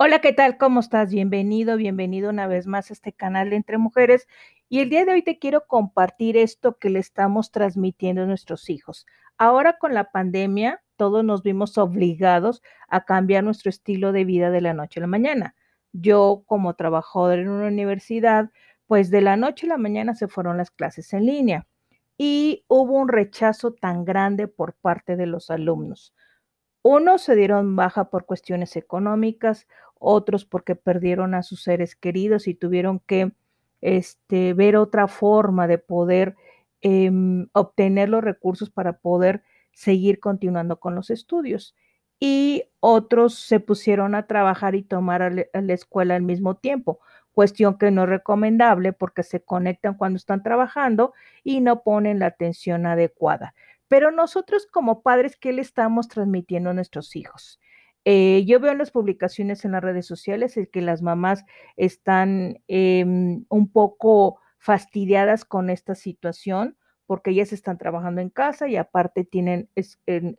Hola, ¿qué tal? ¿Cómo estás? Bienvenido, bienvenido una vez más a este canal de Entre Mujeres. Y el día de hoy te quiero compartir esto que le estamos transmitiendo a nuestros hijos. Ahora con la pandemia, todos nos vimos obligados a cambiar nuestro estilo de vida de la noche a la mañana. Yo, como trabajador en una universidad, pues de la noche a la mañana se fueron las clases en línea y hubo un rechazo tan grande por parte de los alumnos. Unos se dieron baja por cuestiones económicas, otros porque perdieron a sus seres queridos y tuvieron que este, ver otra forma de poder em, obtener los recursos para poder seguir continuando con los estudios. Y otros se pusieron a trabajar y tomar a, la escuela al mismo tiempo, cuestión que no es recomendable porque se conectan cuando están trabajando y no ponen la atención adecuada. Pero nosotros como padres, ¿qué le estamos transmitiendo a nuestros hijos? Eh, yo veo en las publicaciones en las redes sociales el que las mamás están em, un poco fastidiadas con esta situación porque ellas están trabajando en casa y aparte tienen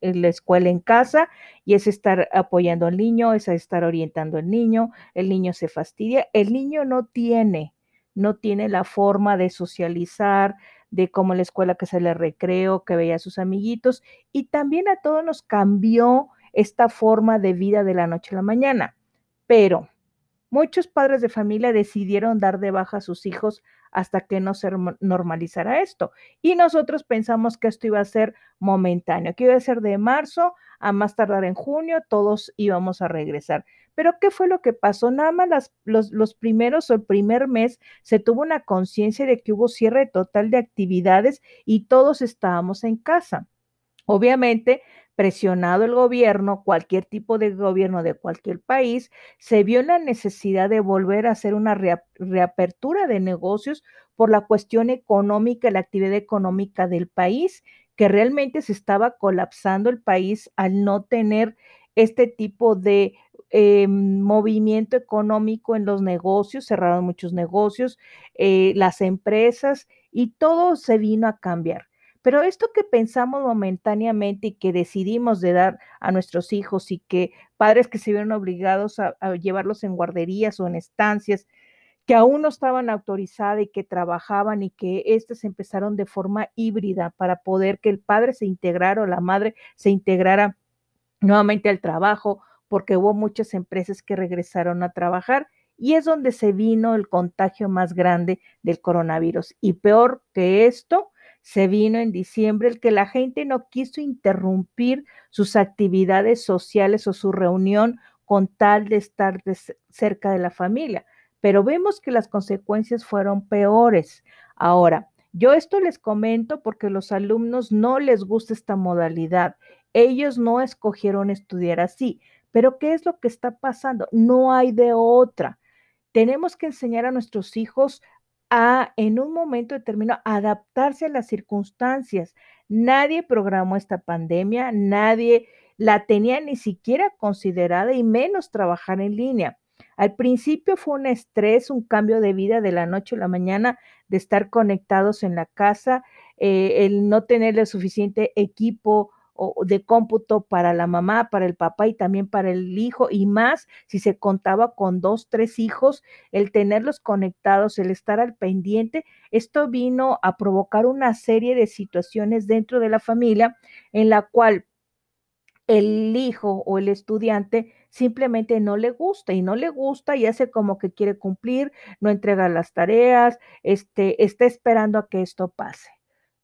la escuela en casa y es estar apoyando al niño, es estar orientando al niño, el niño se fastidia, el niño no tiene, no tiene la forma de socializar, de cómo la escuela que se le recreo, que veía a sus amiguitos, y también a todos nos cambió esta forma de vida de la noche a la mañana. Pero muchos padres de familia decidieron dar de baja a sus hijos hasta que no se normalizara esto. Y nosotros pensamos que esto iba a ser momentáneo, que iba a ser de marzo a más tardar en junio, todos íbamos a regresar. Pero ¿qué fue lo que pasó? Nada más los, los primeros o el primer mes se tuvo una conciencia de que hubo cierre total de actividades y todos estábamos en casa. Obviamente, presionado el gobierno, cualquier tipo de gobierno de cualquier país, se vio la necesidad de volver a hacer una reapertura de negocios por la cuestión económica, la actividad económica del país, que realmente se estaba colapsando el país al no tener este tipo de eh, movimiento económico en los negocios, cerraron muchos negocios, eh, las empresas y todo se vino a cambiar. Pero esto que pensamos momentáneamente y que decidimos de dar a nuestros hijos y que padres que se vieron obligados a, llevarlos en guarderías o en estancias que aún no estaban autorizadas y que trabajaban y que éstas empezaron de forma híbrida para poder que el padre se integrara o la madre se integrara nuevamente al trabajo porque hubo muchas empresas que regresaron a trabajar y es donde se vino el contagio más grande del coronavirus. Y peor que esto, se vino en diciembre el que la gente no quiso interrumpir sus actividades sociales o su reunión con tal de estar cerca de la familia. Pero vemos que las consecuencias fueron peores. Ahora, yo esto les comento porque los alumnos no les gusta esta modalidad. Ellos no escogieron estudiar así. Pero ¿qué es lo que está pasando? No hay de otra. Tenemos que enseñar a nuestros hijos a, en un momento determinado, adaptarse a las circunstancias. Nadie programó esta pandemia, nadie la tenía ni siquiera considerada y menos trabajar en línea. Al principio fue un estrés, un cambio de vida de la noche a la mañana, de estar conectados en la casa, eh, el no tener el suficiente equipo de cómputo para la mamá, para el papá y también para el hijo y más si se contaba con dos, tres hijos, el tenerlos conectados, el estar al pendiente, esto vino a provocar una serie de situaciones dentro de la familia en la cual el hijo o el estudiante simplemente no le gusta y no le gusta y hace como que quiere cumplir, no entrega las tareas, este, está esperando a que esto pase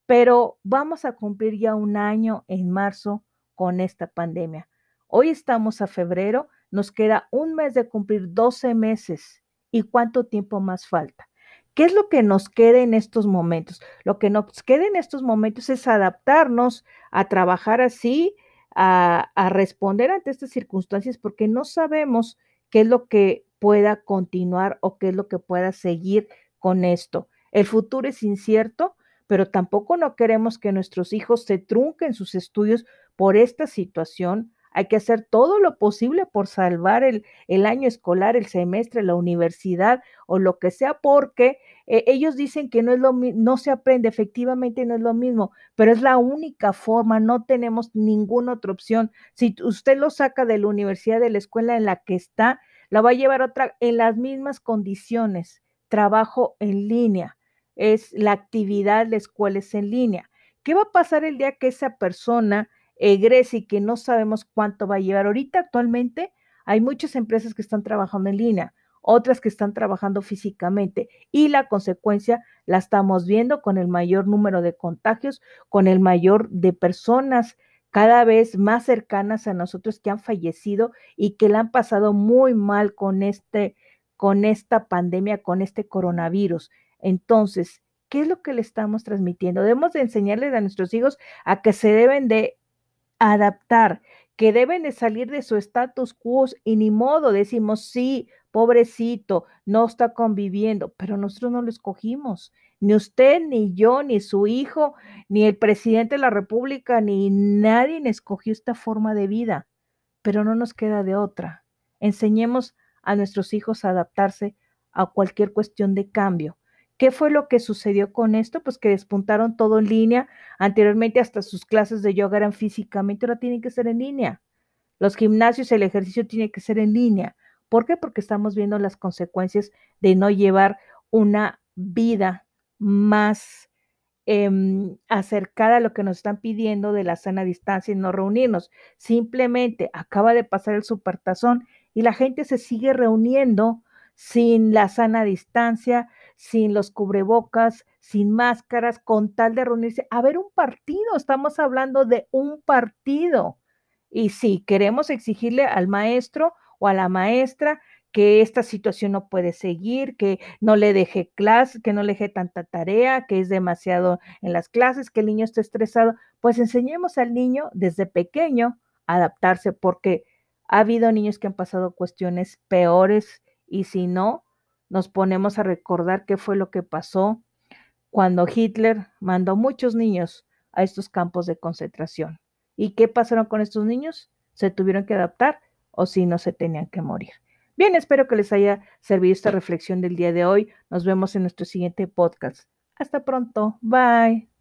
pero vamos a cumplir ya un año en marzo con esta pandemia. Hoy estamos a febrero, nos queda un mes de cumplir 12 meses. ¿Y cuánto tiempo más falta? ¿Qué es lo que nos queda en estos momentos? Lo que nos queda en estos momentos es adaptarnos a trabajar así, a, a responder ante estas circunstancias, porque no sabemos qué es lo que pueda continuar o qué es lo que pueda seguir con esto. El futuro es incierto, pero tampoco no queremos que nuestros hijos se trunquen sus estudios por esta situación. Hay que hacer todo lo posible por salvar el, año escolar, el semestre, la universidad o lo que sea, porque eh, ellos dicen que no es lo no se aprende, efectivamente no es lo mismo, pero es la única forma, no tenemos ninguna otra opción. Si usted lo saca de la universidad, de la escuela en la que está, la va a llevar otra en las mismas condiciones, trabajo en línea, es la actividad, la escuela es en línea. ¿Qué va a pasar el día que esa persona egrese y que no sabemos cuánto va a llevar? Ahorita actualmente hay muchas empresas que están trabajando en línea, otras que están trabajando físicamente y la consecuencia la estamos viendo con el mayor número de contagios, con el mayor de personas cada vez más cercanas a nosotros que han fallecido y que la han pasado muy mal con este con esta pandemia, con este coronavirus. Entonces, ¿qué es lo que le estamos transmitiendo? Debemos de enseñarles a nuestros hijos a que se deben de adaptar, que deben de salir de su status quo y ni modo, decimos, sí, pobrecito, no está conviviendo, pero nosotros no lo escogimos. Ni usted, ni yo, ni su hijo, ni el presidente de la República, ni nadie escogió esta forma de vida, pero no nos queda de otra. Enseñemos a nuestros hijos a adaptarse a cualquier cuestión de cambio. ¿Qué fue lo que sucedió con esto? Pues que despuntaron todo en línea. Anteriormente hasta sus clases de yoga eran físicamente, ahora tienen que ser en línea. Los gimnasios, el ejercicio tiene que ser en línea. ¿Por qué? Porque estamos viendo las consecuencias de no llevar una vida más em, acercada a lo que nos están pidiendo de la sana distancia y no reunirnos. Simplemente acaba de pasar el supertazón y la gente se sigue reuniendo sin la sana distancia, sin los cubrebocas, sin máscaras, con tal de reunirse a ver un partido. Estamos hablando de un partido. Y si queremos exigirle al maestro o a la maestra que esta situación no puede seguir, que no le deje clase, que no le deje tanta tarea, que es demasiado en las clases, que el niño esté estresado, pues enseñemos al niño desde pequeño a adaptarse, porque ha habido niños que han pasado cuestiones peores y si no, nos ponemos a recordar qué fue lo que pasó cuando Hitler mandó muchos niños a estos campos de concentración. ¿Y qué pasaron con estos niños? Se tuvieron que adaptar o si no se tenían que morir. Bien, espero que les haya servido esta reflexión del día de hoy. Nos vemos en nuestro siguiente podcast. Hasta pronto. Bye.